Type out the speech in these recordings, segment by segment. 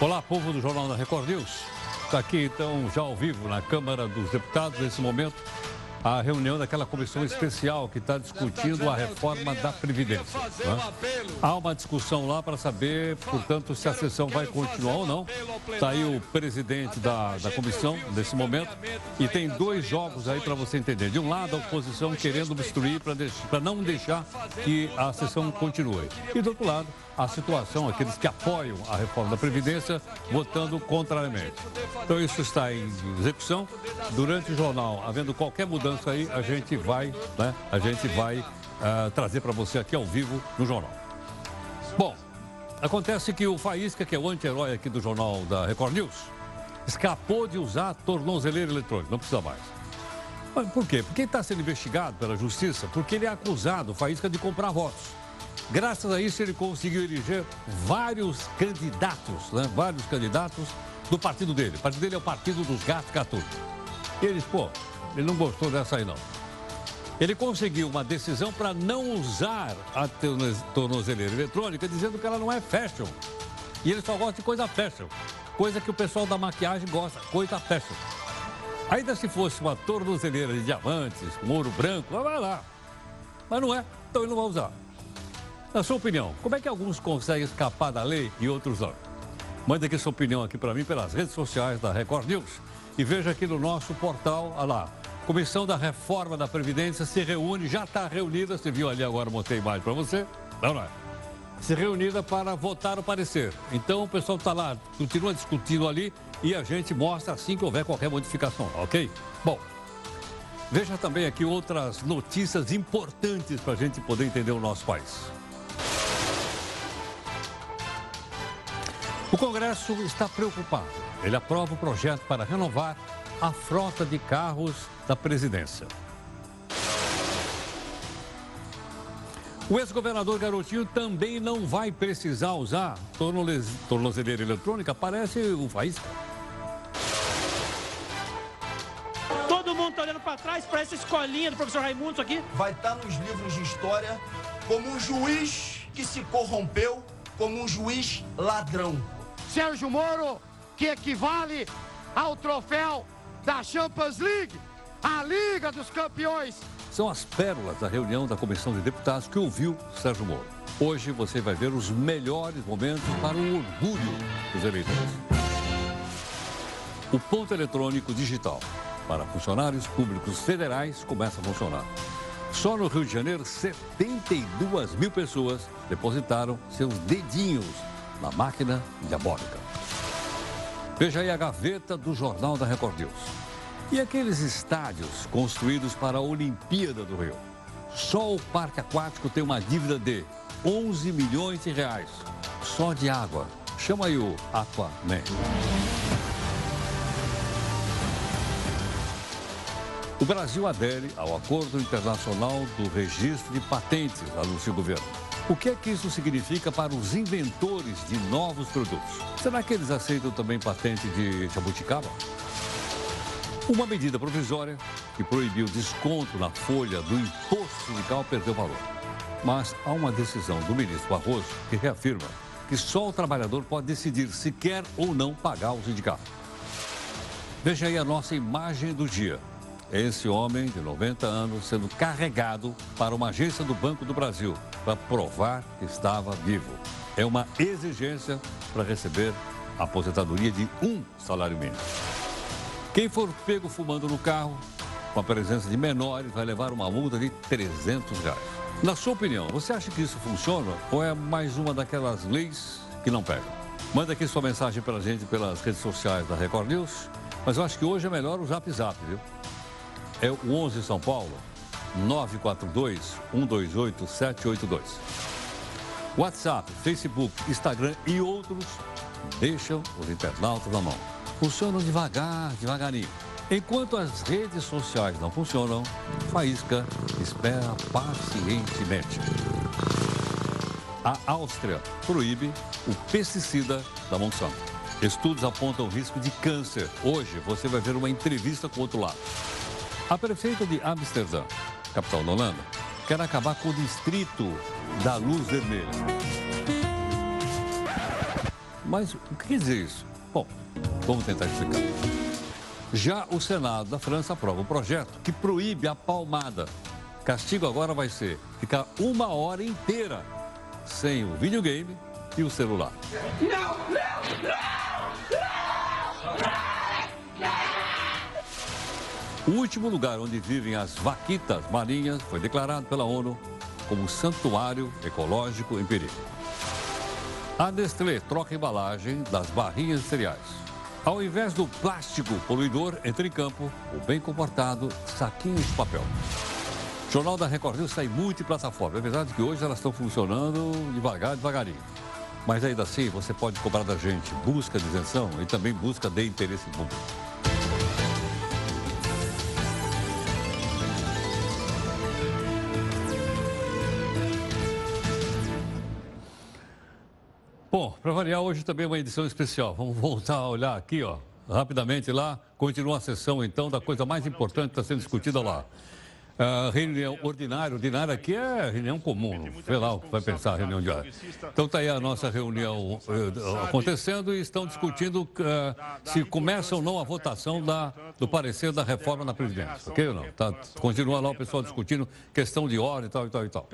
Olá, povo do Jornal da Record News. Está aqui, então, já ao vivo na Câmara dos Deputados, nesse momento, a reunião daquela comissão especial que está discutindo a reforma da Previdência. Né? Há uma discussão lá para saber, portanto, se a sessão vai continuar ou não. Está aí o presidente da, da comissão nesse momento e tem dois jogos aí para você entender. De um lado, a oposição querendo obstruir para não deixar que a sessão continue. E do outro lado, a situação, aqueles que apoiam a reforma da Previdência, votando contrariamente. Então, isso está em execução. Durante o jornal, havendo qualquer mudança aí, a gente vai, né, a gente vai uh, trazer para você aqui ao vivo no jornal. Bom, acontece que o Faísca, que é o anti-herói aqui do jornal da Record News, escapou de usar tornozeleira eletrônica, não precisa mais. Mas por quê? Porque ele está sendo investigado pela justiça, porque ele é acusado, o Faísca, de comprar votos. Graças a isso, ele conseguiu eleger vários candidatos, né? vários candidatos do partido dele. O partido dele é o Partido dos Gatos Catutos. E ele disse, pô, ele não gostou dessa aí não. Ele conseguiu uma decisão para não usar a tornozeleira eletrônica, dizendo que ela não é fashion. E ele só gosta de coisa fashion. Coisa que o pessoal da maquiagem gosta, coisa fashion. Ainda se fosse uma tornozeleira de diamantes, com ouro branco, vai lá. Mas não é, então ele não vai usar. Na sua opinião, como é que alguns conseguem escapar da lei e outros não? Mande aqui sua opinião aqui para mim pelas redes sociais da Record News e veja aqui no nosso portal, olha lá, Comissão da Reforma da Previdência se reúne, já está reunida, você viu ali agora, mostrei a imagem para você, não, não é? Se reunida para votar o parecer. Então o pessoal está lá, continua discutindo ali e a gente mostra assim que houver qualquer modificação, ok? Bom, veja também aqui outras notícias importantes para a gente poder entender o nosso país. O Congresso está preocupado. Ele aprova o projeto para renovar a frota de carros da presidência. O ex-governador Garotinho também não vai precisar usar tornozeleira eletrônica, parece o Faísca. Todo mundo está olhando para trás para essa escolinha do professor Raimundo aqui. Vai estar tá nos livros de história como um juiz que se corrompeu, como um juiz ladrão. Sérgio Moro, que equivale ao troféu da Champions League, a Liga dos Campeões. São as pérolas da reunião da Comissão de Deputados que ouviu Sérgio Moro. Hoje você vai ver os melhores momentos para o orgulho dos eleitores. O ponto eletrônico digital para funcionários públicos federais começa a funcionar. Só no Rio de Janeiro, 72 mil pessoas depositaram seus dedinhos na máquina diabólica. Veja aí a gaveta do Jornal da Record News. E aqueles estádios construídos para a Olimpíada do Rio? Só o parque aquático tem uma dívida de 11 milhões de reais. Só de água. Chama aí o Aquaman. O Brasil adere ao Acordo Internacional do Registro de Patentes, anuncia o governo. O que é que isso significa para os inventores de novos produtos? Será que eles aceitam também patente de jabuticaba? Uma medida provisória que proibiu desconto na folha do imposto sindical perdeu valor. Mas há uma decisão do ministro Barroso que reafirma que só o trabalhador pode decidir se quer ou não pagar o sindicato. Veja aí a nossa imagem do dia. Esse homem de 90 anos sendo carregado para uma agência do Banco do Brasil para provar que estava vivo. É uma exigência para receber a aposentadoria de um salário mínimo. Quem for pego fumando no carro, com a presença de menores, vai levar uma multa de 300 reais. Na sua opinião, você acha que isso funciona ou é mais uma daquelas leis que não pegam? Manda aqui sua mensagem para a gente pelas redes sociais da Record News, mas eu acho que hoje é melhor o Zap Zap, viu? É o 11 São Paulo, 942 128 782. WhatsApp, Facebook, Instagram e outros deixam os internautas na mão. Funcionam devagar, devagarinho. Enquanto as redes sociais não funcionam, Faísca espera pacientemente. A Áustria proíbe o pesticida da Monsanto. Estudos apontam o risco de câncer. Hoje você vai ver uma entrevista com o outro lado. A prefeita de Amsterdã, capital da Holanda, quer acabar com o distrito da luz vermelha. Mas o que quer dizer isso? Bom, vamos tentar explicar. Já o Senado da França aprova um projeto que proíbe a palmada. Castigo agora vai ser ficar uma hora inteira sem o videogame e o celular. Não, não, não, o último lugar onde vivem as vaquitas marinhas foi declarado pela ONU como santuário ecológico em perigo. A Nestlé troca a embalagem das barrinhas de cereais. Ao invés do plástico poluidor, entra em campo o bem comportado saquinho de papel. O Jornal da Record News sai muito em plataforma. É verdade que hoje elas estão funcionando devagar, devagarinho. Mas ainda assim, você pode cobrar da gente busca de isenção e também busca de interesse público. Bom, para variar, hoje também é uma edição especial. Vamos voltar a olhar aqui, ó, rapidamente lá. Continua a sessão, então, da coisa mais importante que está sendo discutida lá. Uh, reunião ordinária, ordinária aqui é reunião comum, sei lá o que vai pensar a reunião diária. Então está aí a nossa reunião uh, acontecendo e estão discutindo uh, se começa ou não a votação da, do parecer da reforma na Previdência, ok ou não? Tá, continua lá o pessoal discutindo questão de ordem e tal e tal e tal.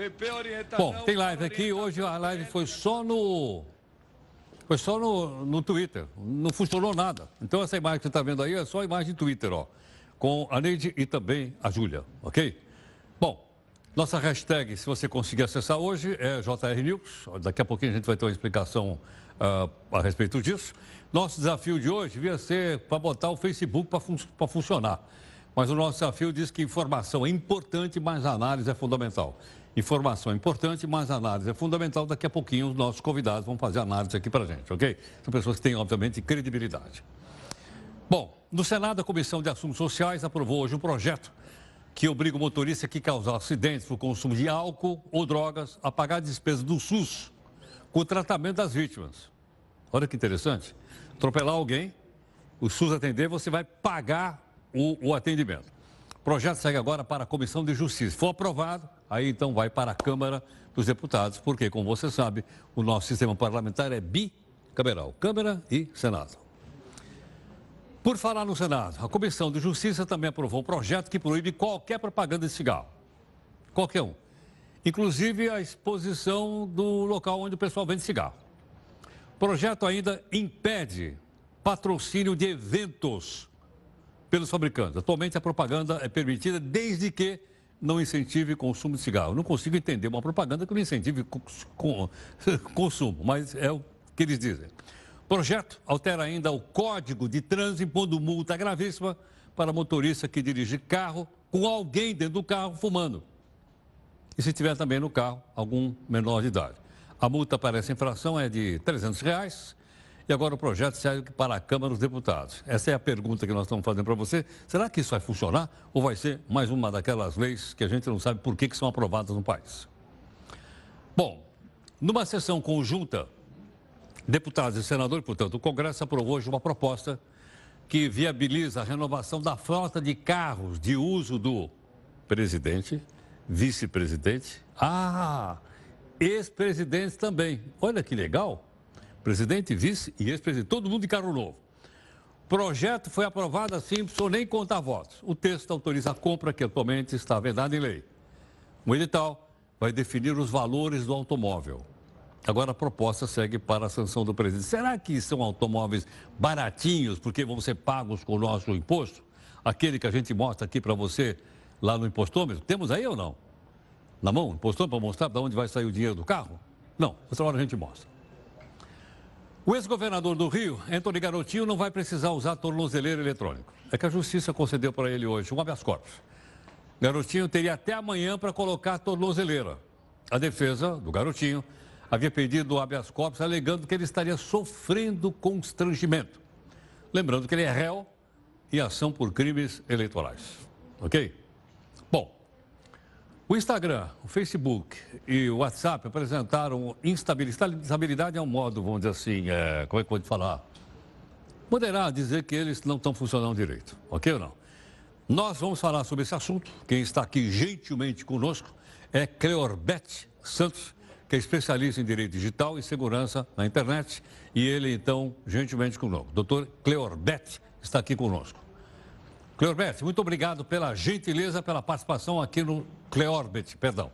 Bom, tem live aqui, hoje a live foi só no foi só no, no Twitter, não funcionou nada. Então essa imagem que você está vendo aí é só a imagem do Twitter, ó. Com a Neide e também a Júlia, ok? Bom, nossa hashtag, se você conseguir acessar hoje, é JR News. Daqui a pouquinho a gente vai ter uma explicação uh, a respeito disso. Nosso desafio de hoje devia ser para botar o Facebook para fun funcionar. Mas o nosso desafio diz que informação é importante, mas análise é fundamental. Informação importante, mas análise é fundamental. Daqui a pouquinho os nossos convidados vão fazer análise aqui para gente, ok? São pessoas que têm, obviamente, credibilidade. Bom, no Senado, a Comissão de Assuntos Sociais aprovou hoje um projeto que obriga o motorista que causar acidentes por consumo de álcool ou drogas a pagar despesas do SUS com o tratamento das vítimas. Olha que interessante. Atropelar alguém, o SUS atender, você vai pagar o, o atendimento. O projeto segue agora para a Comissão de Justiça. For aprovado, aí então vai para a Câmara dos Deputados, porque, como você sabe, o nosso sistema parlamentar é bicameral Câmara e Senado. Por falar no Senado, a Comissão de Justiça também aprovou um projeto que proíbe qualquer propaganda de cigarro. Qualquer um. Inclusive a exposição do local onde o pessoal vende cigarro. O projeto ainda impede patrocínio de eventos pelos fabricantes. Atualmente, a propaganda é permitida desde que não incentive consumo de cigarro. não consigo entender uma propaganda que não incentive consumo, mas é o que eles dizem. O projeto altera ainda o código de trânsito, impondo multa gravíssima para motorista que dirige carro com alguém dentro do carro fumando. E se tiver também no carro algum menor de idade. A multa para essa infração é de 300 reais e agora o projeto segue para a Câmara dos Deputados. Essa é a pergunta que nós estamos fazendo para você. Será que isso vai funcionar ou vai ser mais uma daquelas leis que a gente não sabe por que, que são aprovadas no país? Bom, numa sessão conjunta, deputados e senadores, portanto, o Congresso aprovou hoje uma proposta que viabiliza a renovação da frota de carros de uso do presidente, vice-presidente, ah, ex-presidentes também. Olha que legal presidente, vice e ex-presidente, todo mundo de carro novo. Projeto foi aprovado assim, não nem contar votos. O texto autoriza a compra que atualmente está vedada em lei. O edital vai definir os valores do automóvel. Agora a proposta segue para a sanção do presidente. Será que são automóveis baratinhos porque vão ser pagos com o nosso imposto? Aquele que a gente mostra aqui para você lá no impostômetro? Temos aí ou não? Na mão, impostômetro para mostrar para onde vai sair o dinheiro do carro? Não, outra hora a gente mostra. O ex-governador do Rio, Antônio Garotinho, não vai precisar usar tornozeleiro eletrônico. É que a justiça concedeu para ele hoje um habeas corpus. Garotinho teria até amanhã para colocar a tornozeleira. A defesa do Garotinho havia pedido o habeas corpus alegando que ele estaria sofrendo constrangimento. Lembrando que ele é réu em ação por crimes eleitorais. Ok? O Instagram, o Facebook e o WhatsApp apresentaram instabilidade. Instabilidade é um modo, vamos dizer assim, é, como é que pode falar? Poderá dizer que eles não estão funcionando direito, ok ou não? Nós vamos falar sobre esse assunto. Quem está aqui gentilmente conosco é Cleorbete Santos, que é especialista em direito digital e segurança na internet. E ele, então, gentilmente conosco. Doutor Cleorbete está aqui conosco. Cleorbete, muito obrigado pela gentileza, pela participação aqui no Cleorbete, perdão.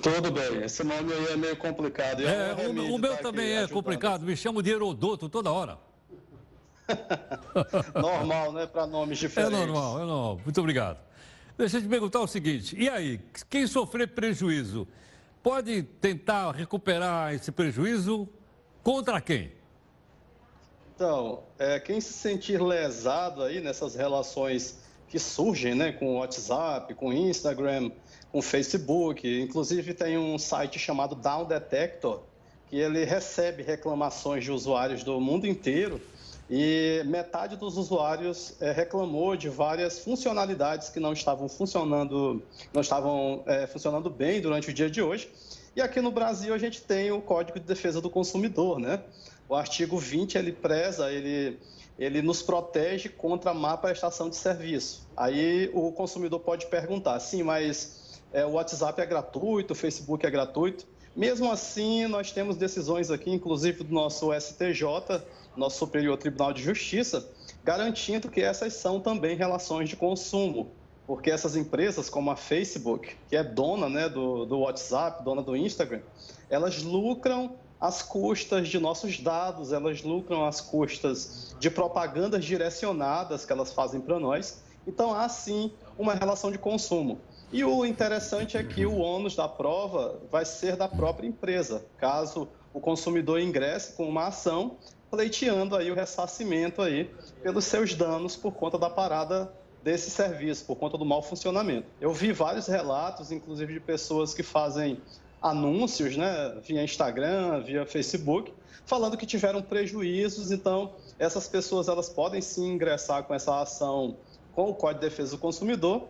Tudo bem, esse nome aí é meio complicado. É, é o, o, meu tá também é complicado, me chamo de Herodoto toda hora. normal, né, para nomes diferentes. É normal, é normal. Muito obrigado. Deixa eu te perguntar o seguinte, e aí, quem sofrer prejuízo, pode tentar recuperar esse prejuízo contra quem? Então, é, quem se sentir lesado aí nessas relações que surgem, né, com WhatsApp, com Instagram, com Facebook, inclusive tem um site chamado Down Detector, que ele recebe reclamações de usuários do mundo inteiro e metade dos usuários é, reclamou de várias funcionalidades que não estavam funcionando, não estavam é, funcionando bem durante o dia de hoje. E aqui no Brasil a gente tem o Código de Defesa do Consumidor, né? O artigo 20 ele preza, ele ele nos protege contra má prestação de serviço. Aí o consumidor pode perguntar, sim, mas é, o WhatsApp é gratuito, o Facebook é gratuito. Mesmo assim, nós temos decisões aqui, inclusive do nosso STJ, nosso Superior Tribunal de Justiça, garantindo que essas são também relações de consumo, porque essas empresas, como a Facebook, que é dona né, do, do WhatsApp, dona do Instagram, elas lucram às custas de nossos dados, elas lucram às custas de propagandas direcionadas que elas fazem para nós. Então, há sim uma relação de consumo. E o interessante é que o ônus da prova vai ser da própria empresa, caso o consumidor ingresse com uma ação pleiteando aí o ressarcimento aí pelos seus danos por conta da parada desse serviço, por conta do mau funcionamento. Eu vi vários relatos, inclusive de pessoas que fazem anúncios, né, via Instagram, via Facebook, falando que tiveram prejuízos, então essas pessoas elas podem sim ingressar com essa ação com o Código de Defesa do Consumidor,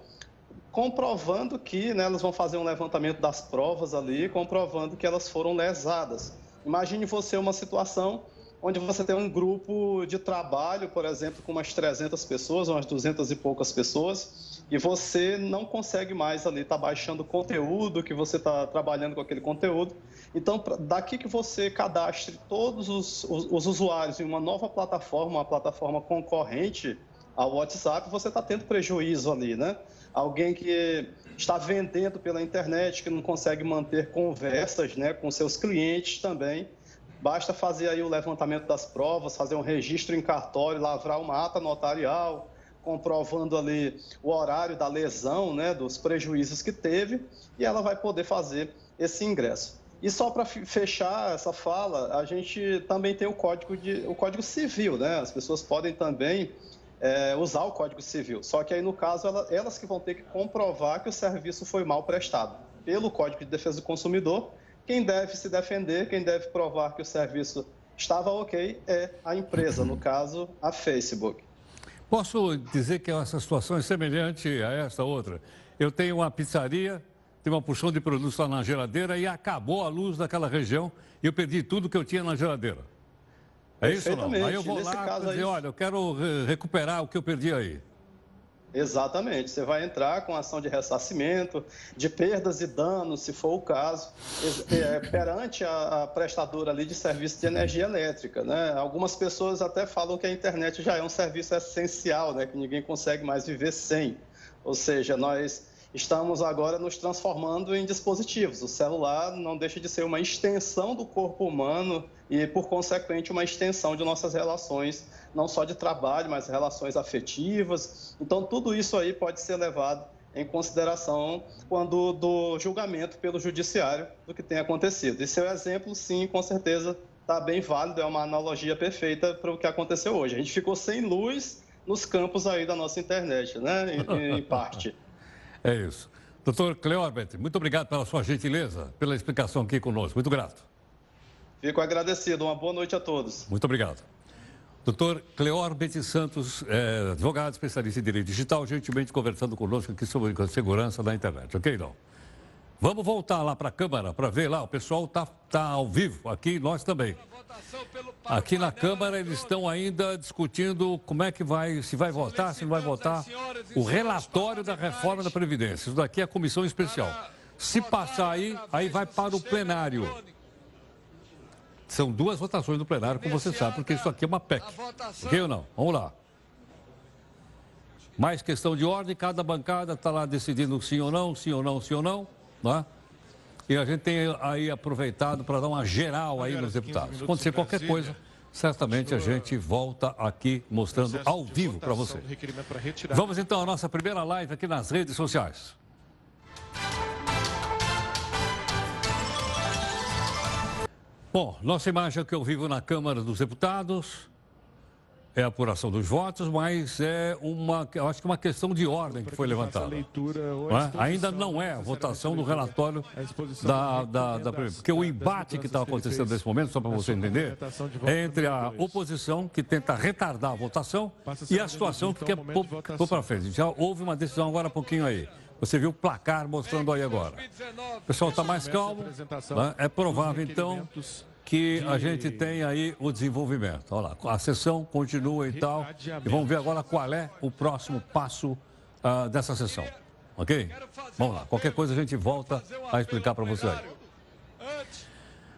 comprovando que né, elas vão fazer um levantamento das provas ali, comprovando que elas foram lesadas. Imagine você uma situação onde você tem um grupo de trabalho, por exemplo, com umas 300 pessoas, umas 200 e poucas pessoas, e você não consegue mais ali estar tá baixando conteúdo, que você está trabalhando com aquele conteúdo. Então, daqui que você cadastre todos os, os, os usuários em uma nova plataforma, uma plataforma concorrente ao WhatsApp, você está tendo prejuízo ali, né? Alguém que está vendendo pela internet, que não consegue manter conversas né, com seus clientes também, Basta fazer aí o levantamento das provas, fazer um registro em cartório, lavrar uma ata notarial, comprovando ali o horário da lesão, né, dos prejuízos que teve, e ela vai poder fazer esse ingresso. E só para fechar essa fala, a gente também tem o código, de, o código civil, né? As pessoas podem também é, usar o código civil. Só que aí, no caso, elas, elas que vão ter que comprovar que o serviço foi mal prestado pelo Código de Defesa do Consumidor quem deve se defender, quem deve provar que o serviço estava ok é a empresa, no caso, a Facebook. Posso dizer que essa situação é semelhante a essa outra. Eu tenho uma pizzaria, tenho uma porção de produtos lá na geladeira e acabou a luz daquela região e eu perdi tudo que eu tinha na geladeira. É isso ou não? Aí eu vou Nesse lá e dizer, aí... olha, eu quero recuperar o que eu perdi aí. Exatamente. Você vai entrar com ação de ressarcimento, de perdas e danos, se for o caso, é, perante a, prestadora ali de serviço de energia elétrica. Né? Algumas pessoas até falam que a internet já é um serviço essencial, né? que ninguém consegue mais viver sem. Ou seja, nós estamos agora nos transformando em dispositivos. O celular não deixa de ser uma extensão do corpo humano e, por consequente, uma extensão de nossas relações não só de trabalho, mas relações afetivas. Então, tudo isso aí pode ser levado em consideração quando do julgamento pelo judiciário do que tem acontecido. E seu exemplo, sim, com certeza está bem válido, é uma analogia perfeita para o que aconteceu hoje. A gente ficou sem luz nos campos aí da nossa internet, né, em, em parte. É isso. Doutor Cleorbert, muito obrigado pela sua gentileza, pela explicação aqui conosco. Muito grato. Fico agradecido. Uma boa noite a todos. Muito obrigado. Doutor Cleor Betty Santos, é, advogado especialista em direito digital, gentilmente conversando conosco aqui sobre segurança da internet, ok, não? Vamos voltar lá para a Câmara para ver lá, o pessoal está tá ao vivo, aqui nós também. Aqui na Câmara eles estão ainda discutindo como é que vai, se vai votar, se não vai votar, o relatório da reforma da Previdência. Isso daqui é a comissão especial. Se passar aí, aí vai para o plenário. São duas votações do plenário, como você sabe, porque isso aqui é uma PEC. Ok ou não? Vamos lá. Mais questão de ordem, cada bancada está lá decidindo sim ou não, sim ou não, sim ou não. Né? E a gente tem aí aproveitado para dar uma geral aí nos deputados. Acontecer qualquer coisa, certamente a gente volta aqui mostrando ao vivo para você. Vamos então à nossa primeira live aqui nas redes sociais. Bom, nossa imagem aqui ao vivo na Câmara dos Deputados é a apuração dos votos, mas é uma, acho que uma questão de ordem que foi levantada. Não é? Ainda não é a votação do relatório da, da, da, porque o embate que está acontecendo nesse momento, só para você entender, é entre a oposição que tenta retardar a votação e a situação que quer pôr para frente. Já houve uma decisão agora há pouquinho aí. Você viu o placar mostrando aí agora. O pessoal está mais calmo. Né? É provável, então, que a gente tem aí o desenvolvimento. Olha lá, a sessão continua e tal. E vamos ver agora qual é o próximo passo uh, dessa sessão. Ok? Vamos lá, qualquer coisa a gente volta a explicar para você aí.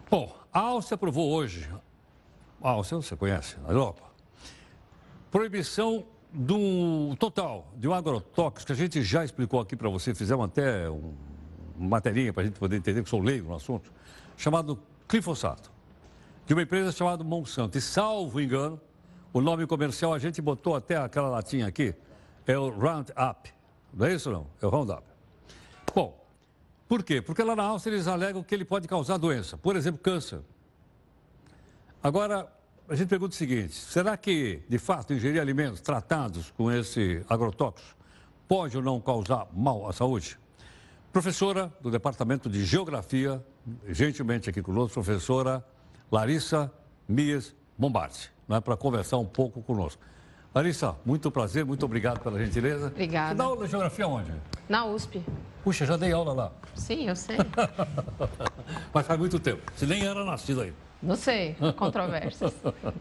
Bom, a Áustria aprovou hoje, a Áustria você conhece, na Europa, proibição do total de um agrotóxico que a gente já explicou aqui para você, fizemos até um, uma materinha para a gente poder entender, que sou leigo no assunto, chamado glifosato de uma empresa chamada Monsanto. E salvo engano, o nome comercial a gente botou até aquela latinha aqui, é o Roundup. Não é isso não? É o Roundup. Bom, por quê? Porque lá na Áustria eles alegam que ele pode causar doença, por exemplo, câncer. Agora, a gente pergunta o seguinte: será que, de fato, ingerir alimentos tratados com esse agrotóxico pode ou não causar mal à saúde? Professora do Departamento de Geografia, gentilmente aqui conosco, professora Larissa Mias Bombardi, né, para conversar um pouco conosco. Larissa, muito prazer, muito obrigado pela gentileza. Obrigada. Você dá aula de geografia onde? Na USP. Puxa, já dei aula lá. Sim, eu sei. Mas faz muito tempo. Você nem era nascido aí. Não sei, controvérsias.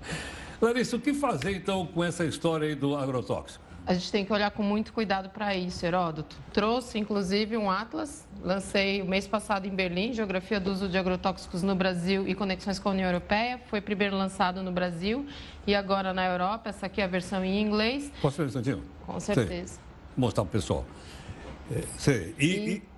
Larissa, o que fazer então com essa história aí do agrotóxico? A gente tem que olhar com muito cuidado para isso, Heródoto. Trouxe, inclusive, um atlas, lancei o mês passado em Berlim, Geografia do uso de agrotóxicos no Brasil e conexões com a União Europeia. Foi primeiro lançado no Brasil e agora na Europa. Essa aqui é a versão em inglês. Posso ver instantinho? Com certeza. Sei. Mostrar para o pessoal. É, sei. E,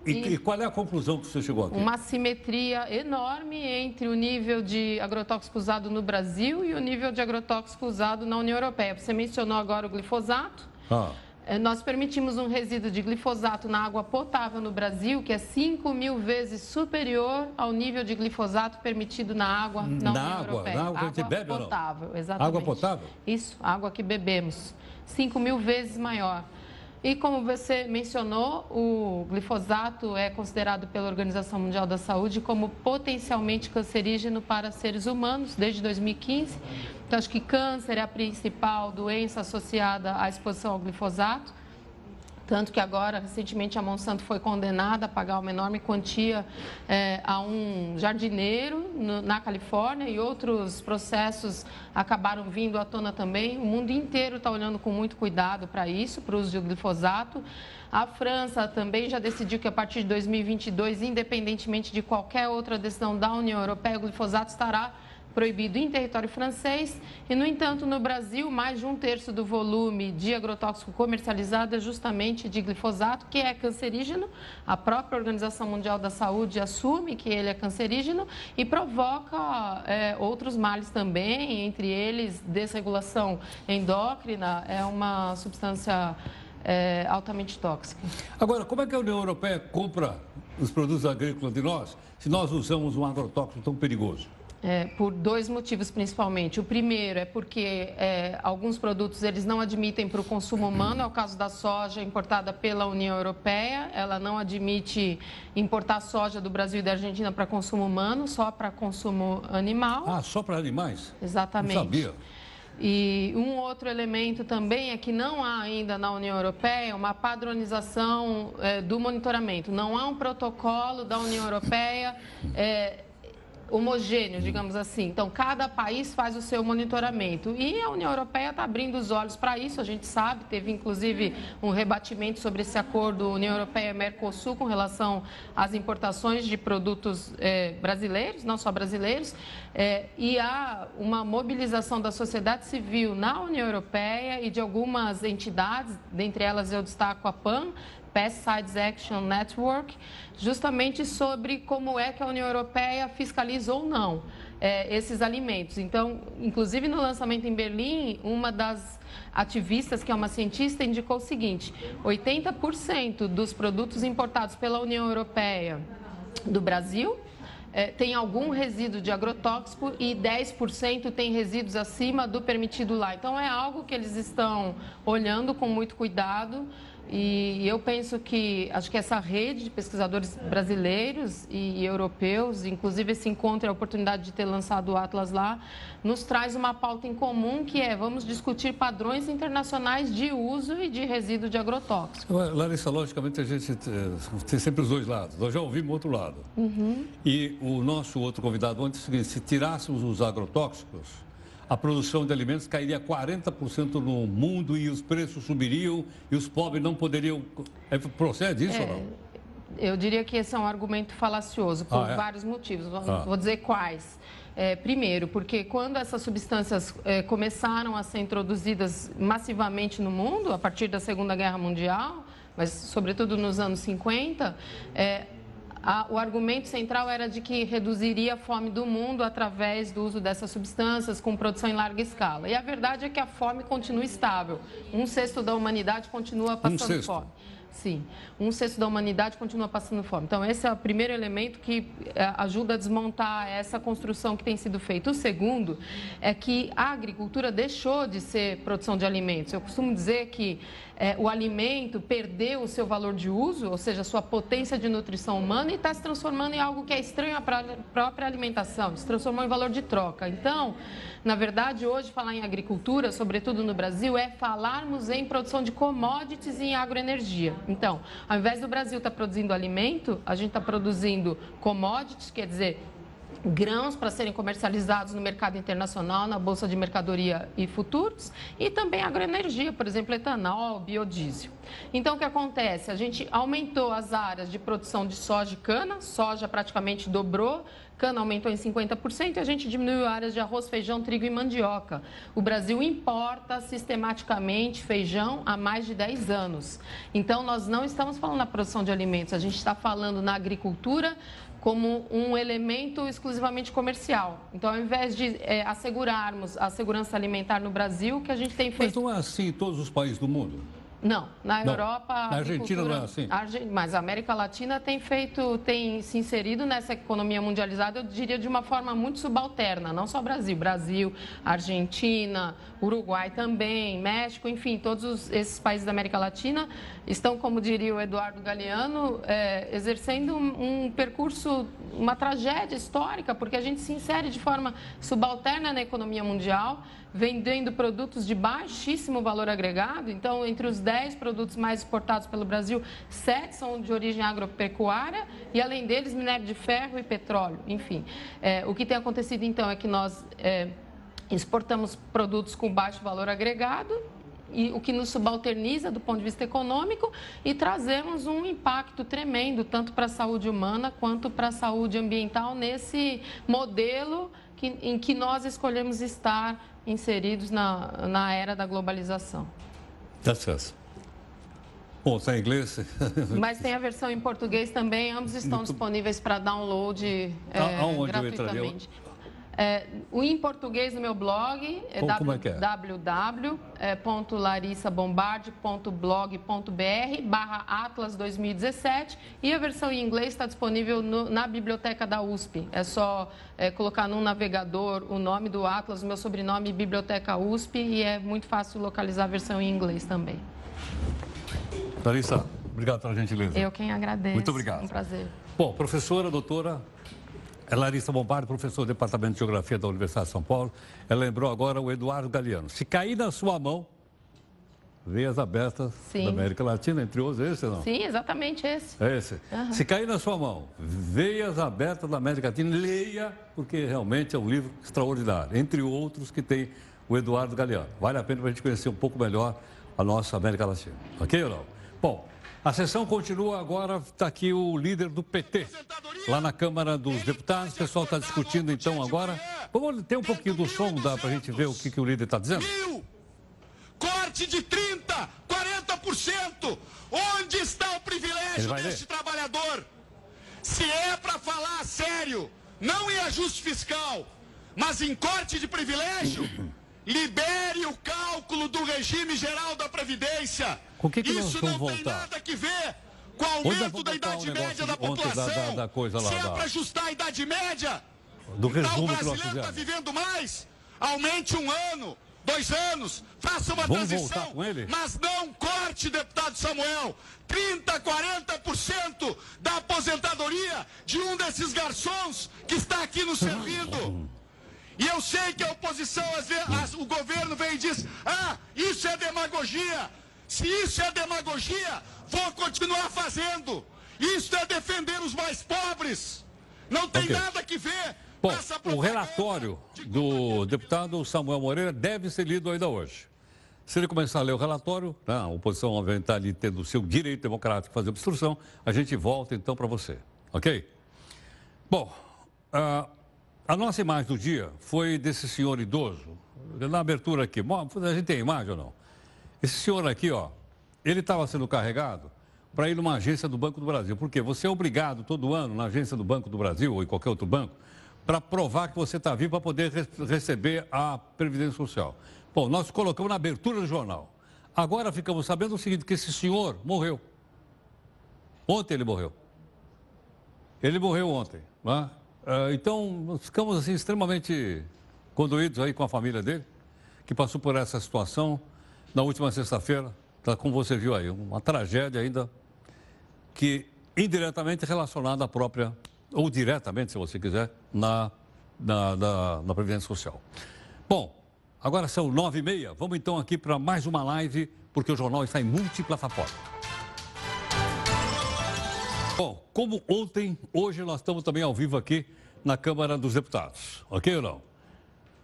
e, e, e, qual é a conclusão que você chegou aqui? Uma simetria enorme entre o nível de agrotóxico usado no Brasil e o nível de agrotóxico usado na União Europeia. Você mencionou agora o glifosato. Ah. É, nós permitimos um resíduo de glifosato na água potável no Brasil que é 5 mil vezes superior ao nível de glifosato permitido na água na, na água, Europeia. Na água que a gente bebe potável, ou não? exatamente. Água potável? Isso, água que bebemos. 5 mil vezes maior. E como você mencionou, o glifosato é considerado pela Organização Mundial da Saúde como potencialmente cancerígeno para seres humanos desde 2015. Então, acho que câncer é a principal doença associada à exposição ao glifosato. Tanto que agora, recentemente, a Monsanto foi condenada a pagar uma enorme quantia é, a um jardineiro no, na Califórnia e outros processos acabaram vindo à tona também. O mundo inteiro está olhando com muito cuidado para isso, para o uso de glifosato. A França também já decidiu que a partir de 2022, independentemente de qualquer outra decisão da União Europeia, o glifosato estará proibido em território francês e, no entanto, no Brasil, mais de um terço do volume de agrotóxico comercializado é justamente de glifosato, que é cancerígeno. A própria Organização Mundial da Saúde assume que ele é cancerígeno e provoca é, outros males também, entre eles desregulação endócrina, é uma substância é, altamente tóxica. Agora, como é que a União Europeia compra os produtos agrícolas de nós se nós usamos um agrotóxico tão perigoso? É, por dois motivos principalmente. O primeiro é porque é, alguns produtos eles não admitem para o consumo humano. É o caso da soja importada pela União Europeia. Ela não admite importar soja do Brasil e da Argentina para consumo humano, só para consumo animal. Ah, só para animais? Exatamente. Não sabia. E um outro elemento também é que não há ainda na União Europeia uma padronização é, do monitoramento. Não há um protocolo da União Europeia é, homogêneo, digamos assim. Então, cada país faz o seu monitoramento. E a União Europeia está abrindo os olhos para isso, a gente sabe. Teve, inclusive, um rebatimento sobre esse acordo União Europeia-Mercosul com relação às importações de produtos é, brasileiros, não só brasileiros. É, e há uma mobilização da sociedade civil na União Europeia e de algumas entidades, dentre elas eu destaco a PAN, Pesticides Action Network, justamente sobre como é que a União Europeia fiscaliza ou não é, esses alimentos. Então, inclusive no lançamento em Berlim, uma das ativistas, que é uma cientista, indicou o seguinte: 80% dos produtos importados pela União Europeia do Brasil é, tem algum resíduo de agrotóxico e 10% tem resíduos acima do permitido lá. Então, é algo que eles estão olhando com muito cuidado. E eu penso que, acho que essa rede de pesquisadores brasileiros e, europeus, inclusive esse encontro e a oportunidade de ter lançado o Atlas lá, nos traz uma pauta em comum que é vamos discutir padrões internacionais de uso e de resíduo de agrotóxico. Larissa, logicamente a gente tem sempre os dois lados. Nós já ouvimos o outro lado. Uhum. E o nosso outro convidado antes, se tirássemos os agrotóxicos, a produção de alimentos cairia 40% no mundo e os preços subiriam e os pobres não poderiam. É, procede isso é, ou não? Eu diria que esse é um argumento falacioso, por ah, é? vários motivos. Ah. Vou dizer quais. É, primeiro, porque quando essas substâncias é, começaram a ser introduzidas massivamente no mundo, a partir da Segunda Guerra Mundial, mas sobretudo nos anos 50, é, a, o argumento central era de que reduziria a fome do mundo através do uso dessas substâncias com produção em larga escala. E a verdade é que a fome continua estável. Um sexto da humanidade continua passando um fome. Sim, um sexto da humanidade continua passando fome. Então, esse é o primeiro elemento que é, ajuda a desmontar essa construção que tem sido feita. O segundo é que a agricultura deixou de ser produção de alimentos. Eu costumo dizer que é, o alimento perdeu o seu valor de uso, ou seja, sua potência de nutrição humana, e está se transformando em algo que é estranho à própria alimentação, se transformou em valor de troca. Então, na verdade, hoje falar em agricultura, sobretudo no Brasil, é falarmos em produção de commodities e em agroenergia. Então, ao invés do Brasil estar tá produzindo alimento, a gente está produzindo commodities, quer dizer, grãos para serem comercializados no mercado internacional, na Bolsa de Mercadoria e Futuros, e também agroenergia, por exemplo, etanol, biodiesel. Então, o que acontece? A gente aumentou as áreas de produção de soja e cana, soja praticamente dobrou, cana aumentou em 50% e a gente diminuiu áreas de arroz, feijão, trigo e mandioca. O Brasil importa sistematicamente feijão há mais de 10 anos. Então, nós não estamos falando na produção de alimentos, a gente está falando na agricultura como um elemento exclusivamente comercial. Então, ao invés de é, assegurarmos a segurança alimentar no Brasil, que a gente tem feito... Mas não é assim em todos os países do mundo? Não, na não. Europa. Na Argentina não é assim. Mas a América Latina tem feito, tem se inserido nessa economia mundializada, eu diria, de uma forma muito subalterna, não só Brasil. Brasil, Argentina, Uruguai também, México, enfim, todos os, esses países da América Latina estão, como diria o Eduardo Galeano, é, exercendo um, um percurso, uma tragédia histórica, porque a gente se insere de forma subalterna na economia mundial vendendo produtos de baixíssimo valor agregado. Então, entre os 10 produtos mais exportados pelo Brasil, 7 são de origem agropecuária e, além deles, minério de ferro e petróleo. Enfim, é, o que tem acontecido então é que nós é, exportamos produtos com baixo valor agregado e o que nos subalterniza do ponto de vista econômico e trazemos um impacto tremendo tanto para a saúde humana quanto para a saúde ambiental nesse modelo que, em que nós escolhemos estar inseridos na, na era da globalização. Tá certo. Bom, está em inglês. Mas tem a versão em português também, ambos estão disponíveis para download é, gratuitamente. É, o em português no meu blog é, Como, é, é? www.larissabombardi.blog.br barra Atlas 2017 e a versão em inglês está disponível no, na biblioteca da USP. É só é, colocar num navegador o nome do Atlas, o meu sobrenome, Biblioteca USP e é muito fácil localizar a versão em inglês também. Larissa, obrigado pela gentileza. Eu quem agradeço. Muito obrigado. Um prazer. Bom, professora, doutora Larissa Bombardi, professor do Departamento de Geografia da Universidade de São Paulo. Ela lembrou agora o Eduardo Galeano. Se cair na sua mão, Veias Abertas Sim. da América Latina, entre outros, esse não? Sim, exatamente esse. É esse. Uhum. Se cair na sua mão, Veias Abertas da América Latina, leia, porque realmente é um livro extraordinário, entre outros que tem o Eduardo Galeano. Vale a pena para a gente conhecer um pouco melhor a nossa América Latina. Ok ou não? Bom, a sessão continua agora, está aqui o líder do PT, lá na Câmara dos Deputados. O pessoal está discutindo então agora. Vamos ter um pouquinho do som, dá para a gente ver o que, que o líder está dizendo? Corte de 30, 40%. Onde está o privilégio deste trabalhador? Se é para falar sério, não em ajuste fiscal, mas em corte de privilégio, libere o cálculo do regime geral da Previdência. Com que que Isso não voltar? tem nada que ver com o aumento da idade média da população. Da, da, da coisa lá, Se é para ajustar a idade média, do resumo então o brasileiro está vivendo mais, aumente um ano, dois anos, faça uma Vamos transição, mas não corte, deputado Samuel, 30, 40% da aposentadoria de um desses garçons que está aqui nos servindo. E eu sei que a oposição, às vezes, o governo vem e diz: ah, isso é demagogia. Se isso é demagogia, vou continuar fazendo. Isso é defender os mais pobres. Não tem okay. nada que ver Bom, o relatório do deputado Samuel Moreira deve ser lido ainda hoje. Se ele começar a ler o relatório, né, a oposição obviamente está ali tendo o seu direito democrático de fazer obstrução, a gente volta então para você, ok? Bom, uh, a nossa imagem do dia foi desse senhor idoso, na abertura aqui, a gente tem imagem ou não? Esse senhor aqui, ó, ele estava sendo carregado para ir numa agência do Banco do Brasil. Por quê? Você é obrigado todo ano na agência do Banco do Brasil ou em qualquer outro banco para provar que você está vivo para poder re receber a Previdência Social. Bom, nós colocamos na abertura do jornal. Agora ficamos sabendo o seguinte, que esse senhor morreu. Ontem ele morreu. Ele morreu ontem. Né? Então, ficamos assim extremamente condoídos aí com a família dele, que passou por essa situação na última sexta-feira. Tá, como você viu aí, uma tragédia ainda que indiretamente relacionada à própria ou diretamente, se você quiser, na, na, na, na Previdência Social. Bom, agora são nove e meia. Vamos então aqui para mais uma live, porque o jornal está em multiplataforma. Bom, como ontem, hoje nós estamos também ao vivo aqui na Câmara dos Deputados, ok ou não?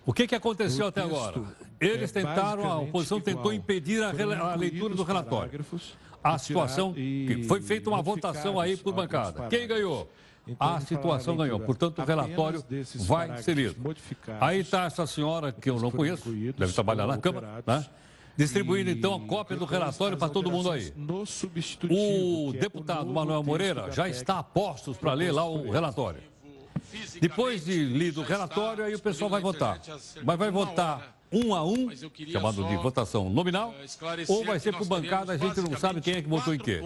O que, que aconteceu até agora? Eles é tentaram, a oposição tentou impedir a, a leitura do relatório. A situação, que foi feita uma votação aí por bancada. Quem ganhou? Então, a situação ganhou. Portanto, o relatório vai ser lido. Aí está essa senhora, que eu não conheço, deve trabalhar na Câmara, né? distribuindo então a cópia do relatório para todo mundo aí. O é deputado Manuel Moreira já está a postos para ler lá o relatório. Depois de lido o relatório, aí o pessoal vai votar. Mas vai votar um a um, chamado de votação nominal, ou vai ser por bancada, a gente não sabe quem é que votou em quê.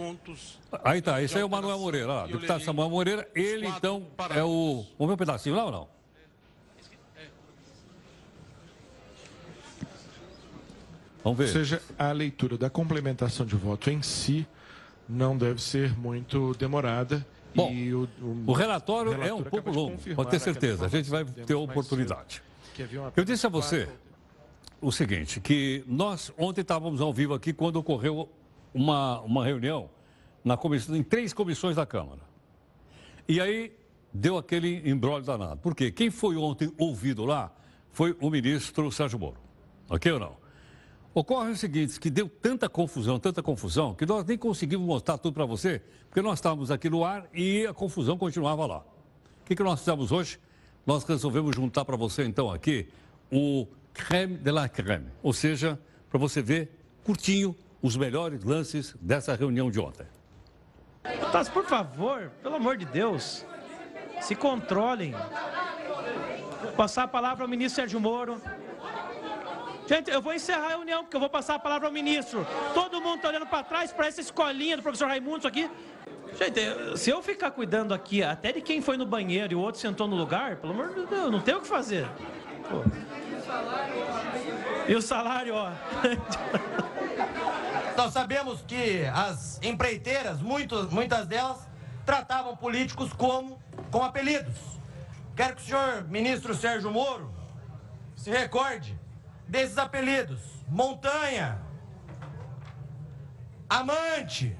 Aí tá, esse aí é o Manuel Moreira, lá, deputado Samuel Moreira, ele então é o... Vamos ver um pedacinho lá ou não? Vamos ver. Ou seja, a leitura da complementação de voto em si não deve ser muito demorada. Bom, o, o, o, relatório, relatório é um pouco longo, pode ter certeza, a gente vai ter oportunidade. Eu disse a você o seguinte, que nós ontem estávamos ao vivo aqui quando ocorreu uma, uma reunião na comissão, em três comissões da Câmara. E aí deu aquele embrólio danado. Por quê? Quem foi ontem ouvido lá foi o ministro Sérgio Moro. Ok ou não? Ocorre o seguinte, que deu tanta confusão, tanta confusão, que nós nem conseguimos mostrar tudo para você, porque nós estávamos aqui no ar e a confusão continuava lá. O que, que nós fizemos hoje? Nós resolvemos juntar para você, então, aqui, o creme de la creme. Ou seja, para você ver curtinho os melhores lances dessa reunião de ontem. Mas, por favor, pelo amor de Deus, se controlem. Vou passar a palavra ao ministro Sérgio Moro. Gente, eu vou encerrar a reunião, porque eu vou passar a palavra ao ministro. Todo mundo está olhando para trás para essa escolinha do professor Raimundo, isso aqui. Gente, se eu ficar cuidando aqui até de quem foi no banheiro e o outro sentou no lugar, pelo amor de Deus, não tem o que fazer. Pô. E o salário, ó. Nós sabemos que as empreiteiras, muitos, muitas delas, tratavam políticos como com apelidos. Quero que o senhor, ministro Sérgio Moro, se recorde desses apelidos. Montanha, amante,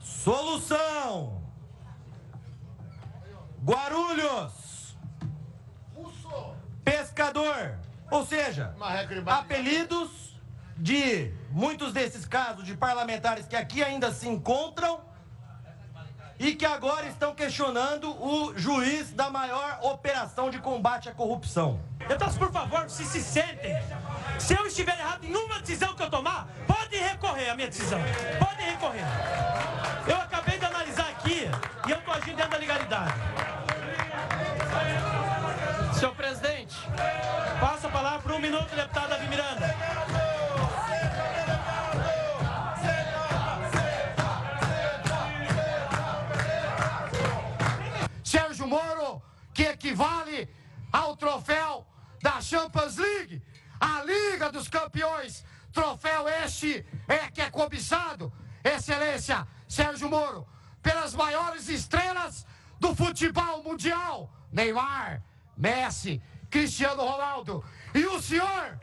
solução, Guarulhos, pescador, ou seja, apelidos de muitos desses casos de parlamentares que aqui ainda se encontram e que agora estão questionando o juiz da maior operação de combate à corrupção. Então, por favor, se se sentem. Se eu estiver errado em uma decisão que eu tomar, pode recorrer à minha decisão. Pode recorrer. Eu acabei de analisar aqui e eu estou agindo dentro da legalidade. Senhor presidente, passa a palavra por um minuto, deputado Davi Miranda. Que equivale ao troféu da Champions League, a Liga dos Campeões. Troféu este é que é cobiçado, Excelência Sérgio Moro, pelas maiores estrelas do futebol mundial: Neymar, Messi, Cristiano Ronaldo. E o senhor,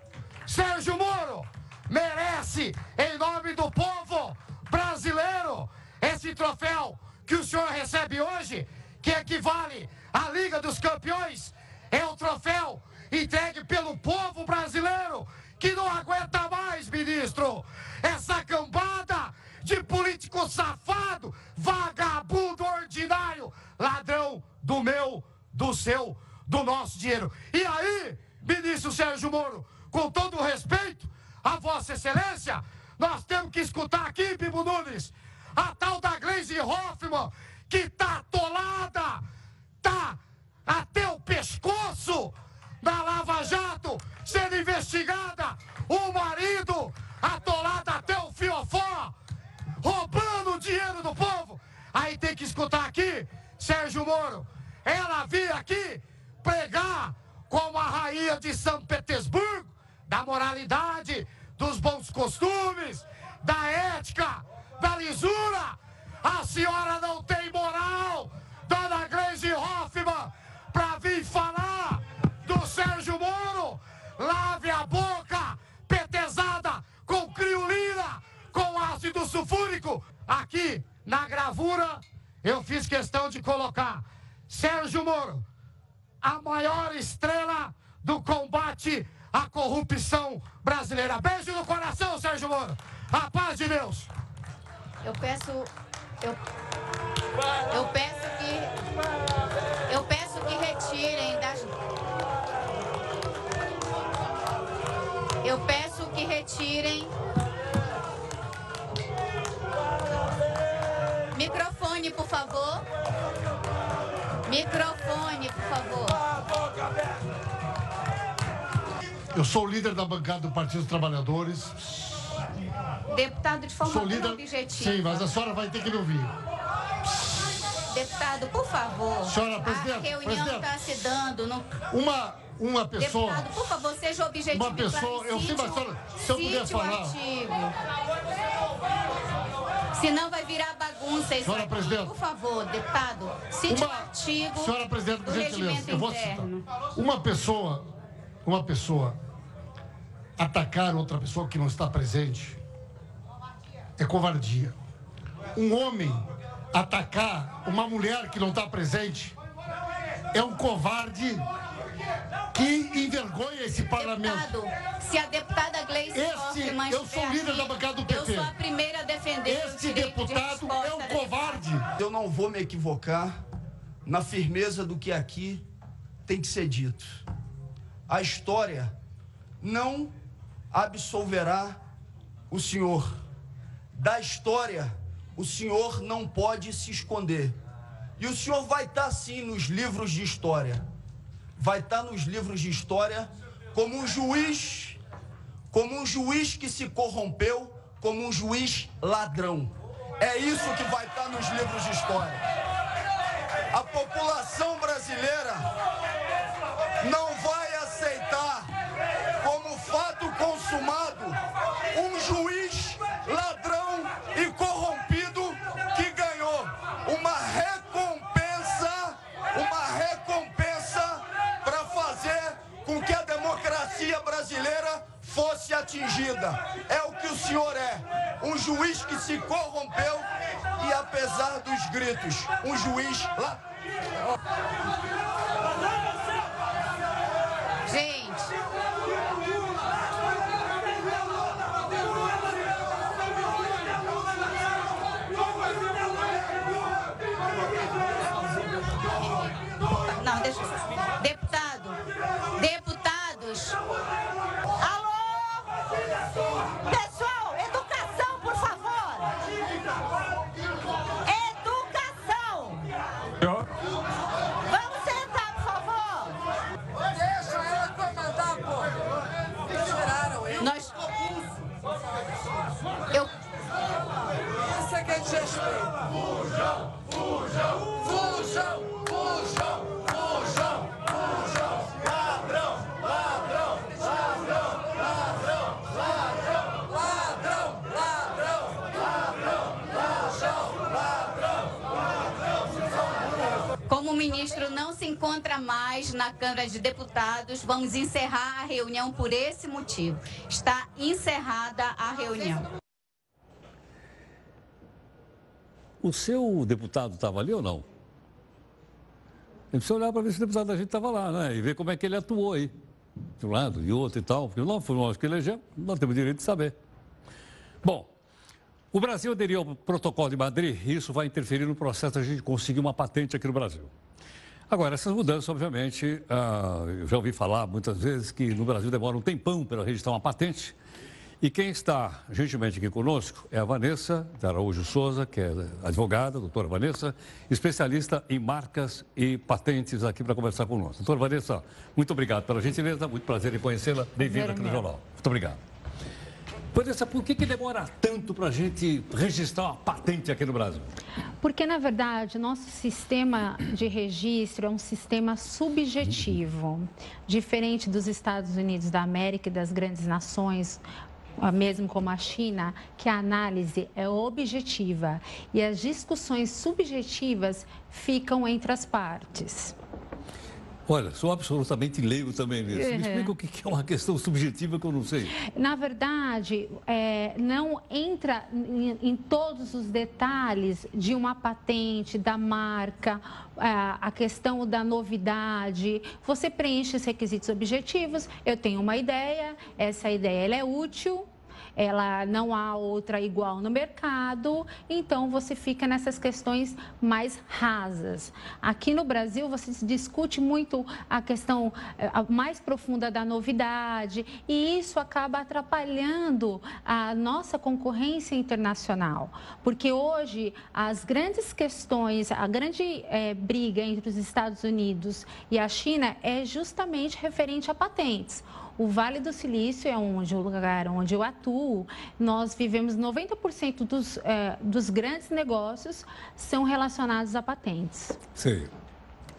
Sérgio Moro, merece, em nome do povo brasileiro, esse troféu que o senhor recebe hoje que equivale à Liga dos Campeões, é o troféu entregue pelo povo brasileiro que não aguenta mais, ministro, essa cambada de político safado, vagabundo ordinário, ladrão do meu, do seu, do nosso dinheiro. E aí, ministro Sérgio Moro, com todo o respeito a Vossa Excelência, nós temos que escutar aqui, Bibo Nunes, a tal da Glaze Hoffman, que tá atolada, tá até o pescoço na Lava Jato, sendo investigada, o marido atolado até o fiofó, roubando o dinheiro do povo. Aí tem que escutar aqui, Sérgio Moro, ela vinha aqui pregar como a rainha de São Petersburgo, da moralidade, dos bons costumes, da ética, da lisura, a senhora não tem moral, dona Gleisi Hoffmann, para vir falar do Sérgio Moro. Lave a boca, petezada, com criolina, com ácido sulfúrico. Aqui, na gravura, eu fiz questão de colocar Sérgio Moro, a maior estrela do combate à corrupção brasileira. Beijo no coração, Sérgio Moro. A paz de Deus. Eu peço eu, eu peço que. Eu peço que retirem das. Eu peço que retirem. Microfone, por favor. Microfone, por favor. Eu sou o líder da bancada do Partido dos Trabalhadores. Deputado, de forma líder... objetiva. Sim, mas a senhora vai ter que me ouvir. Deputado, por favor. Senhora presidente. A reunião está se dando no. Uma, uma pessoa. Deputado, por favor, seja objetivo. Uma pessoa. Eu sei, mas senhora, se eu puder falar. Artigo. Senão vai virar bagunça isso senhora aqui. Presidente. Por favor, deputado, cite uma, o artigo. Senhora presidente, por gentileza, eu vou citar. Uma pessoa, uma pessoa atacar outra pessoa que não está presente é covardia. Um homem atacar uma mulher que não está presente é um covarde que envergonha esse parlamento. Deputado, se a deputada Gleice este, Eu sou líder aqui, da bancada do PT. Eu sou a primeira a defender Este deputado de é um covarde. Eu não vou me equivocar na firmeza do que aqui tem que ser dito. A história não absolverá o senhor da história, o senhor não pode se esconder. E o senhor vai estar tá, sim nos livros de história. Vai estar tá nos livros de história como um juiz, como um juiz que se corrompeu, como um juiz ladrão. É isso que vai estar tá nos livros de história. A população brasileira não vai aceitar como fato consumado um juiz atingida. É o que o senhor é. Um juiz que se corrompeu e, apesar dos gritos, um juiz lá. Encontra mais na Câmara de Deputados. Vamos encerrar a reunião por esse motivo. Está encerrada a reunião. O seu deputado estava ali ou não? A gente precisa olhar para ver se o deputado da gente estava lá, né? E ver como é que ele atuou aí. De um lado e outro e tal. Porque nós fomos que elegemos, nós temos direito de saber. Bom, o Brasil aderiu ao protocolo de Madrid e isso vai interferir no processo da gente conseguir uma patente aqui no Brasil. Agora, essas mudanças, obviamente, ah, eu já ouvi falar muitas vezes que no Brasil demora um tempão para registrar uma patente. E quem está gentilmente aqui conosco é a Vanessa de Araújo Souza, que é advogada, doutora Vanessa, especialista em marcas e patentes aqui para conversar conosco. Doutora Vanessa, muito obrigado pela gentileza, muito prazer em conhecê-la. Bem-vinda aqui no Jornal. Muito obrigado. Vanessa, por que, que demora tanto para a gente registrar uma patente aqui no Brasil? Porque, na verdade, nosso sistema de registro é um sistema subjetivo, diferente dos Estados Unidos da América e das grandes nações, mesmo como a China, que a análise é objetiva e as discussões subjetivas ficam entre as partes. Olha, sou absolutamente leigo também nisso. Me explica o que é uma questão subjetiva que eu não sei. Na verdade, é, não entra em, em, todos os detalhes de uma patente, da marca, é, a questão da novidade. Você preenche os requisitos objetivos, eu tenho uma ideia, essa ideia é útil, ela não há outra igual no mercado, então você fica nessas questões mais rasas. Aqui no Brasil você discute muito a questão eh, mais profunda da novidade e isso acaba atrapalhando a nossa concorrência internacional, porque hoje as grandes questões, a grande é, briga entre os Estados Unidos e a China é justamente referente a patentes. O Vale do Silício é onde, o lugar onde eu atuo. Nós vivemos 90% dos, é, dos grandes negócios são relacionados a patentes. Sim.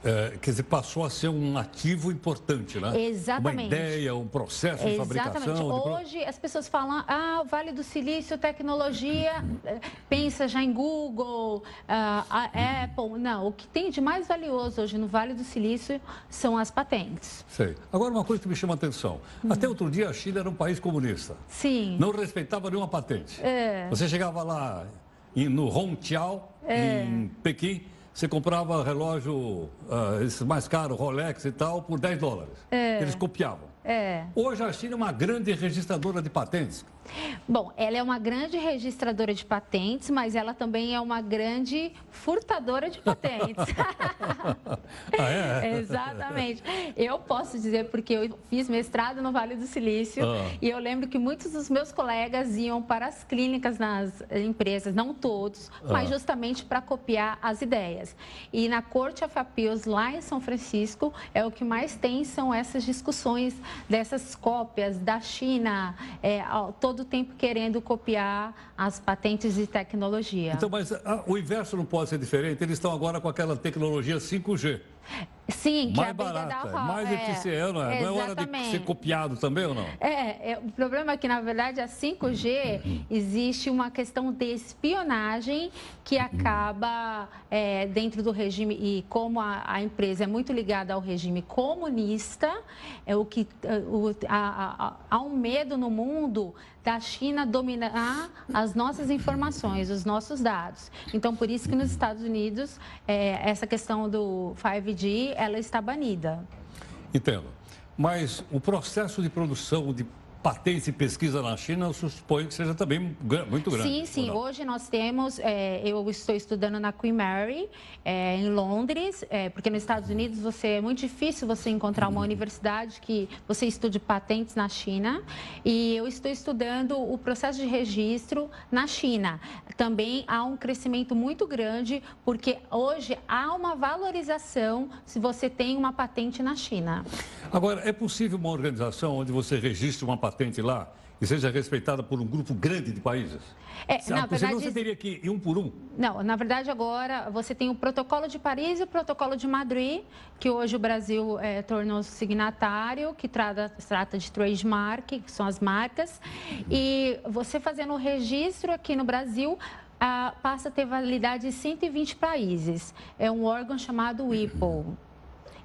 É, quer dizer, passou a ser um ativo importante, né? Exatamente. Uma ideia, um processo de Exatamente. fabricação. Hoje de... as pessoas falam, ah, o Vale do Silício, tecnologia, eh, pensa já em Google, ah, a Apple. Não, o que tem de mais valioso hoje no Vale do Silício são as patentes. Sei. Agora, uma coisa que me chama a atenção. Hum. Até outro dia a China era um país comunista. Sim. Não respeitava nenhuma patente. É. Você chegava lá no Hongqiao, é. em Pequim, você comprava relógio, uh, esses mais caros, Rolex e tal, por 10 dólares. É. Eles copiavam. É. Hoje a China é uma grande registradora de patentes. Bom, ela é uma grande registradora de patentes, mas ela também é uma grande furtadora de patentes. ah, é? Exatamente. Eu posso dizer porque eu fiz mestrado no Vale do Silício ah. e eu lembro que muitos dos meus colegas iam para as clínicas nas empresas, não todos, ah. mas justamente para copiar as ideias. E na Corte of Appeals, lá em São Francisco, é o que mais tem são essas discussões dessas cópias da China, é, todo o tempo querendo copiar as patentes de tecnologia. Então, mas a, ah, o inverso não pode ser diferente? Eles estão agora com aquela tecnologia 5G. Sim, que mais a barata, da mais é, eficiente, não é? Não é hora de ser copiado também ou não? É, é, o problema é que, na verdade, a 5G existe uma questão de espionagem que acaba é, dentro do regime, e como a, a, empresa é muito ligada ao regime comunista, é o que o, há um medo no mundo da China dominar as nossas informações, os nossos dados. Então, por isso que nos Estados Unidos, é, essa questão do 5G, ela está banida. Entendo. Mas o processo de produção de patentes e pesquisa na China, eu suponho que seja também muito grande. Sim, sim. Hoje nós temos, é, eu estou estudando na Queen Mary, é, em Londres, é, porque nos Estados Unidos você, é muito difícil você encontrar uma universidade que você estude patentes na China. E eu estou estudando o processo de registro na China. Também há um crescimento muito grande, porque hoje há uma valorização se você tem uma patente na China. Agora, é possível uma organização onde você registre uma patente lá e seja respeitada por um grupo grande de países? É, na verdade, Senão você teria que ir um por um? Não, na verdade agora você tem o protocolo de Paris e o protocolo de Madrid, que hoje o Brasil é, tornou-se signatário, que trata, trata de trademark, que são as marcas. E você fazendo o registro aqui no Brasil, ah, passa a ter validade em 120 países. É um órgão chamado WIPO.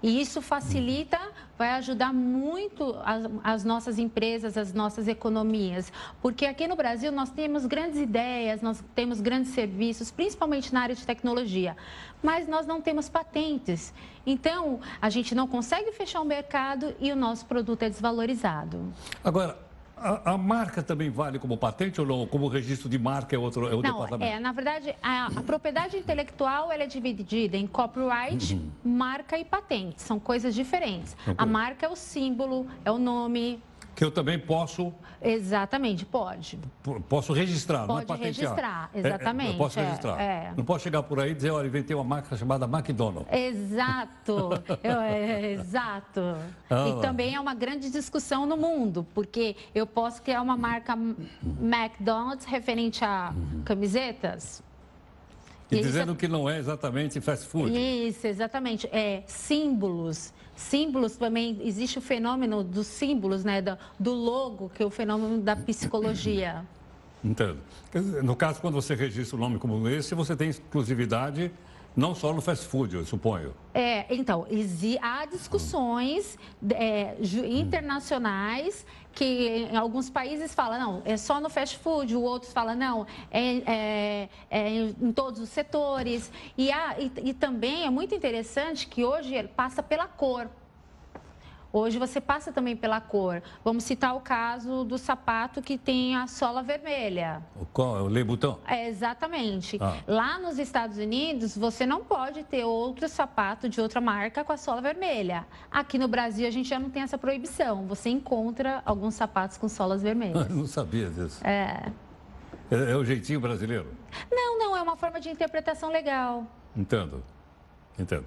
E isso facilita, vai ajudar muito as, as, nossas empresas, as nossas economias. Porque aqui no Brasil nós temos grandes ideias, nós temos grandes serviços, principalmente na área de tecnologia, mas nós não temos patentes. Então, a gente não consegue fechar o mercado e o nosso produto é desvalorizado. Agora, a, a, marca também vale como patente ou não? Como registro de marca é outro é o não, departamento? É, na verdade, a, a propriedade intelectual ela é dividida em copyright, uhum. marca e patente. São coisas diferentes. Okay. A marca é o símbolo, é o nome, que eu também posso. Exatamente, pode. Posso registrar, pode não é registrar, exatamente. É, é, eu posso registrar. É, não posso chegar por aí e dizer, olha, inventei uma marca chamada McDonald's. Exato, é, exato. Ah, e também é uma grande discussão no mundo, porque eu posso criar uma marca McDonald's referente a uhum. camisetas. E, e dizendo que não é exatamente fast food. Isso, exatamente. É símbolos símbolos também existe o fenômeno dos símbolos, né, do, do logo, que é o fenômeno da psicologia. Entendo. No caso, quando você registra um nome como esse, você tem exclusividade não só no fast food, eu suponho. É, então, há discussões é, internacionais que alguns países falam, não, é só no fast food, o outros falam, não, é, é, é em todos os setores. E, há, e, e também é muito interessante que hoje passa pela cor. Hoje você passa também pela cor. Vamos citar o caso do sapato que tem a sola vermelha. O qual? O Le Bouton? É, exatamente. Ah. Lá nos Estados Unidos, você não pode ter outro sapato de outra marca com a sola vermelha. Aqui no Brasil, a gente já não tem essa proibição. Você encontra alguns sapatos com solas vermelhas. não sabia disso. É. é. É o jeitinho brasileiro? Não, não. É uma forma de interpretação legal. Entendo. Entendo.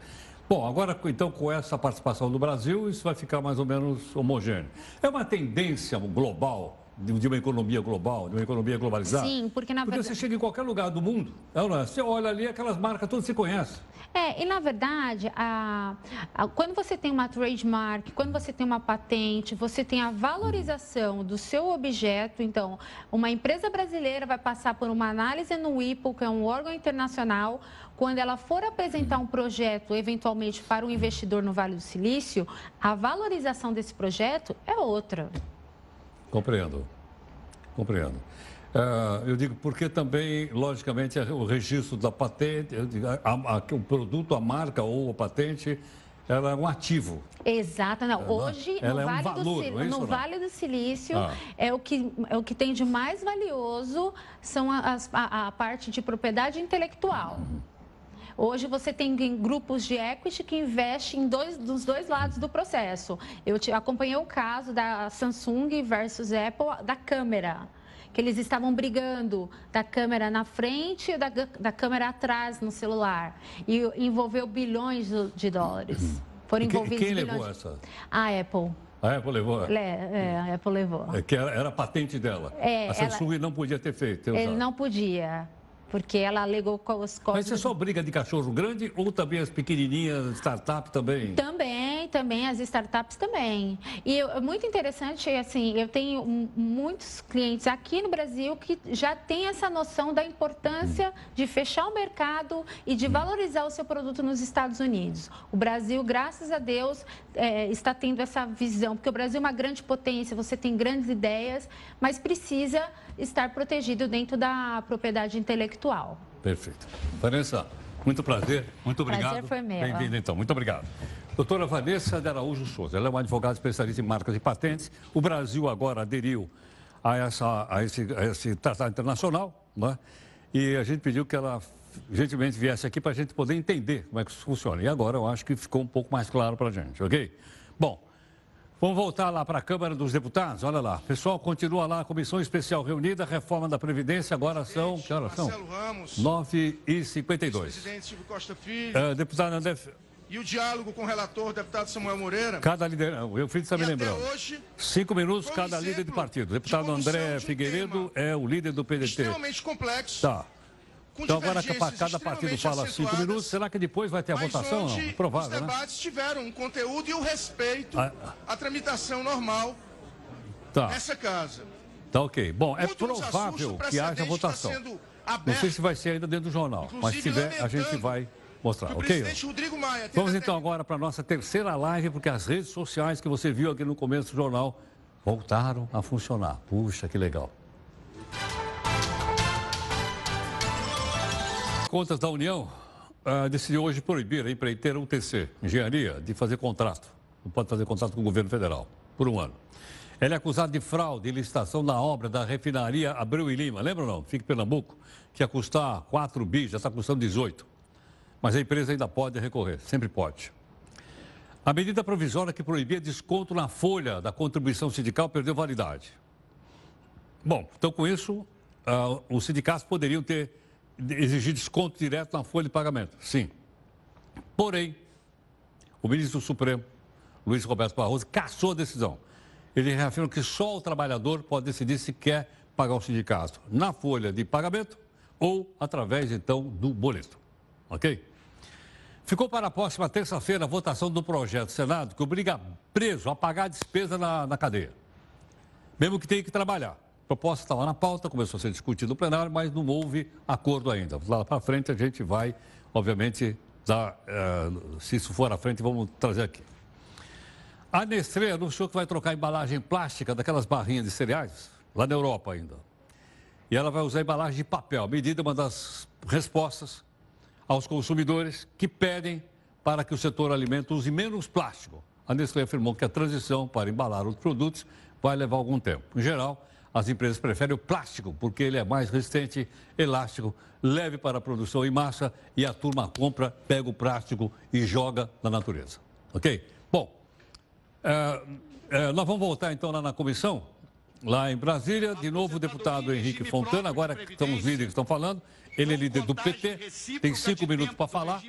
Bom, agora então com essa participação do Brasil, isso vai ficar mais ou menos homogêneo. É uma tendência global de uma economia global, de uma economia globalizada? Sim, porque na porque verdade... você chega em qualquer lugar do mundo, é é? você olha ali, aquelas marcas todas se conhece. É, e na verdade, a, a, quando você tem uma trademark, quando você tem uma patente, você tem a valorização do seu objeto. Então, uma empresa brasileira vai passar por uma análise no IPO, que é um órgão internacional, quando ela for apresentar um projeto, eventualmente, para um investidor no Vale do Silício, a valorização desse projeto é outra. Compreendo. Compreendo. Uh, eu digo porque também, logicamente, o registro da patente, a, a, o produto, a marca ou a patente, ela é um ativo. Exato, não. Ela, Hoje, ela no, é vale, um valor, do, é no vale do Silício, ah. é, o que, é o que tem de mais valioso são as, a, a parte de propriedade intelectual. Uhum. Hoje você tem grupos de equity que investem em dois, dos dois lados do processo. Eu te, acompanhei o caso da Samsung versus Apple da câmera que eles estavam brigando da câmera na frente e da, da câmera atrás no celular. E envolveu bilhões de dólares. Foram envolvidos quem, quem levou essa? A Apple. A Apple levou? É, é a Apple levou. É que era, era a patente dela. É, a Samsung ela, não podia ter feito. Ter ele não podia. Porque ela alegou com os códigos... Mas isso é só briga de cachorro grande ou também as pequenininhas, startup também? Também, também, as startups também. E é muito interessante, assim, eu tenho muitos clientes aqui no Brasil que já têm essa noção da importância de fechar o mercado e de hum. valorizar o seu produto nos Estados Unidos. O Brasil, graças a Deus, é, está tendo essa visão, porque o Brasil é uma grande potência, você tem grandes ideias, mas precisa estar protegido dentro da propriedade intelectual. Perfeito. Vanessa, muito prazer, muito obrigado. Prazer foi meu. Bem-vinda, então. Muito obrigado. Doutora Vanessa de Araújo Souza, ela é uma advogada especialista em marcas e patentes. O Brasil agora aderiu a, essa, a, esse, a esse tratado internacional, né? e a gente pediu que ela gentilmente viesse aqui para a gente poder entender como é que isso funciona. E agora eu acho que ficou um pouco mais claro para a gente, ok? Bom, Vamos voltar lá para a Câmara dos Deputados. Olha lá. Pessoal, continua lá a comissão especial reunida, reforma da Previdência. Agora são. Que horas são? 9h52. Presidente Silvio Costa Filho. Uh, deputado André. E o diálogo com o relator, deputado Samuel Moreira. Cada líder. Eu fiz está me lembrando. Hoje, Cinco minutos cada líder de partido. Deputado de André de Figueiredo é o líder do PDT. Extremamente complexo. Tá. Então agora cada partido fala cinco minutos, será que depois vai ter a votação? Não? Provável, os debates né? tiveram um conteúdo e o um respeito ah. à tramitação normal tá. nessa casa. Tá ok. Bom, é provável que haja votação. Não sei se vai ser ainda dentro do jornal, mas se tiver, a gente vai mostrar, ok? Vamos então agora para a nossa terceira live, porque as redes sociais que você viu aqui no começo do jornal voltaram a funcionar. Puxa, que legal. Contas da União uh, decidiu hoje proibir a empreiteira UTC, Engenharia, de fazer contrato. Não pode fazer contrato com o governo federal, por um ano. Ela é acusada de fraude e licitação na obra da refinaria Abreu e Lima. Lembra ou não? Fica em Pernambuco, que ia custar 4 bi, já está custando 18. Mas a empresa ainda pode recorrer, sempre pode. A medida provisória que proibia desconto na folha da contribuição sindical perdeu validade. Bom, então com isso, uh, os sindicatos poderiam ter exigir desconto direto na folha de pagamento. Sim. Porém, o ministro do Supremo, Luiz Roberto Barroso, cassou a decisão. Ele reafirma que só o trabalhador pode decidir se quer pagar o sindicato na folha de pagamento ou através, então, do boleto. Ok? Ficou para a próxima terça-feira a votação do projeto do Senado que obriga preso a pagar a despesa na, na cadeia, mesmo que tenha que trabalhar proposta estava na pauta, começou a ser discutida no plenário, mas não houve acordo ainda. Lá para frente a gente vai, obviamente, dar, uh, se isso for à frente, vamos trazer aqui. A Nestlé anunciou que vai trocar a embalagem plástica daquelas barrinhas de cereais, lá na Europa ainda. E ela vai usar embalagem de papel. Medida uma das respostas aos consumidores que pedem para que o setor alimento use menos plástico. A Nestlé afirmou que a transição para embalar os produtos vai levar algum tempo. Em geral, as empresas preferem o plástico porque ele é mais resistente, elástico, leve para a produção em massa e a turma compra, pega o plástico e joga na natureza. Ok? Bom, é, é, nós vamos voltar então lá na comissão, lá em Brasília. De novo, o deputado Henrique Fontana, agora que estão os líderes que estão falando. Ele é líder do PT, tem cinco minutos para falar.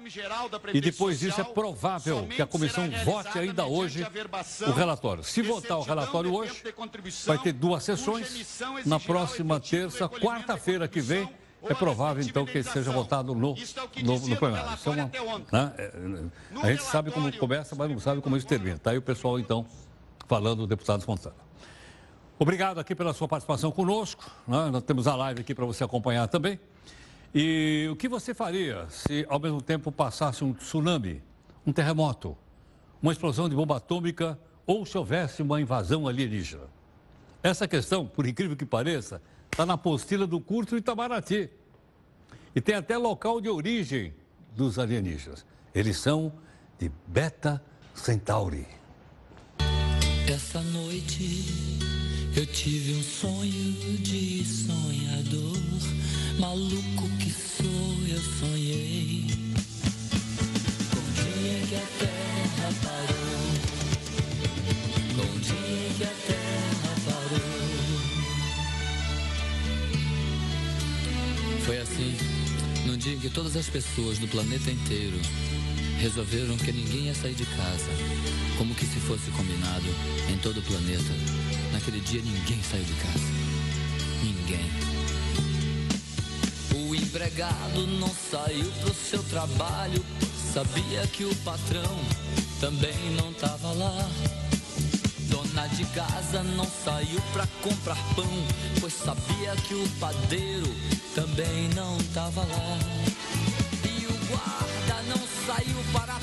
E depois disso é provável que a comissão vote ainda hoje o relatório. Se votar o relatório hoje, vai ter duas sessões. Na próxima terça, quarta-feira que vem, é provável, então, que seja votado no, no, no plenário. Isso é uma, né? É, a gente sabe como começa, mas não sabe como isso termina. Está aí o pessoal, então, falando, o deputado Fontana. Obrigado aqui pela sua participação conosco. Né? Nós temos a live aqui para você acompanhar também. E o que você faria se ao mesmo tempo passasse um tsunami, um terremoto, uma explosão de bomba atômica ou se houvesse uma invasão alienígena? Essa questão, por incrível que pareça, está na apostila do curso Itamaraty. E tem até local de origem dos alienígenas. Eles são de Beta Centauri. Essa noite eu tive um sonho de sonhador Maluco parou o dia que a terra parou Foi assim, no dia em que todas as pessoas do planeta inteiro resolveram que ninguém ia sair de casa, como que se fosse combinado em todo o planeta. Naquele dia ninguém saiu de casa. Ninguém. empregado não saiu pro seu trabalho, sabia que o patrão também não tava lá. Dona de casa não saiu pra comprar pão, pois sabia que o padeiro também não tava lá. E o guarda não saiu para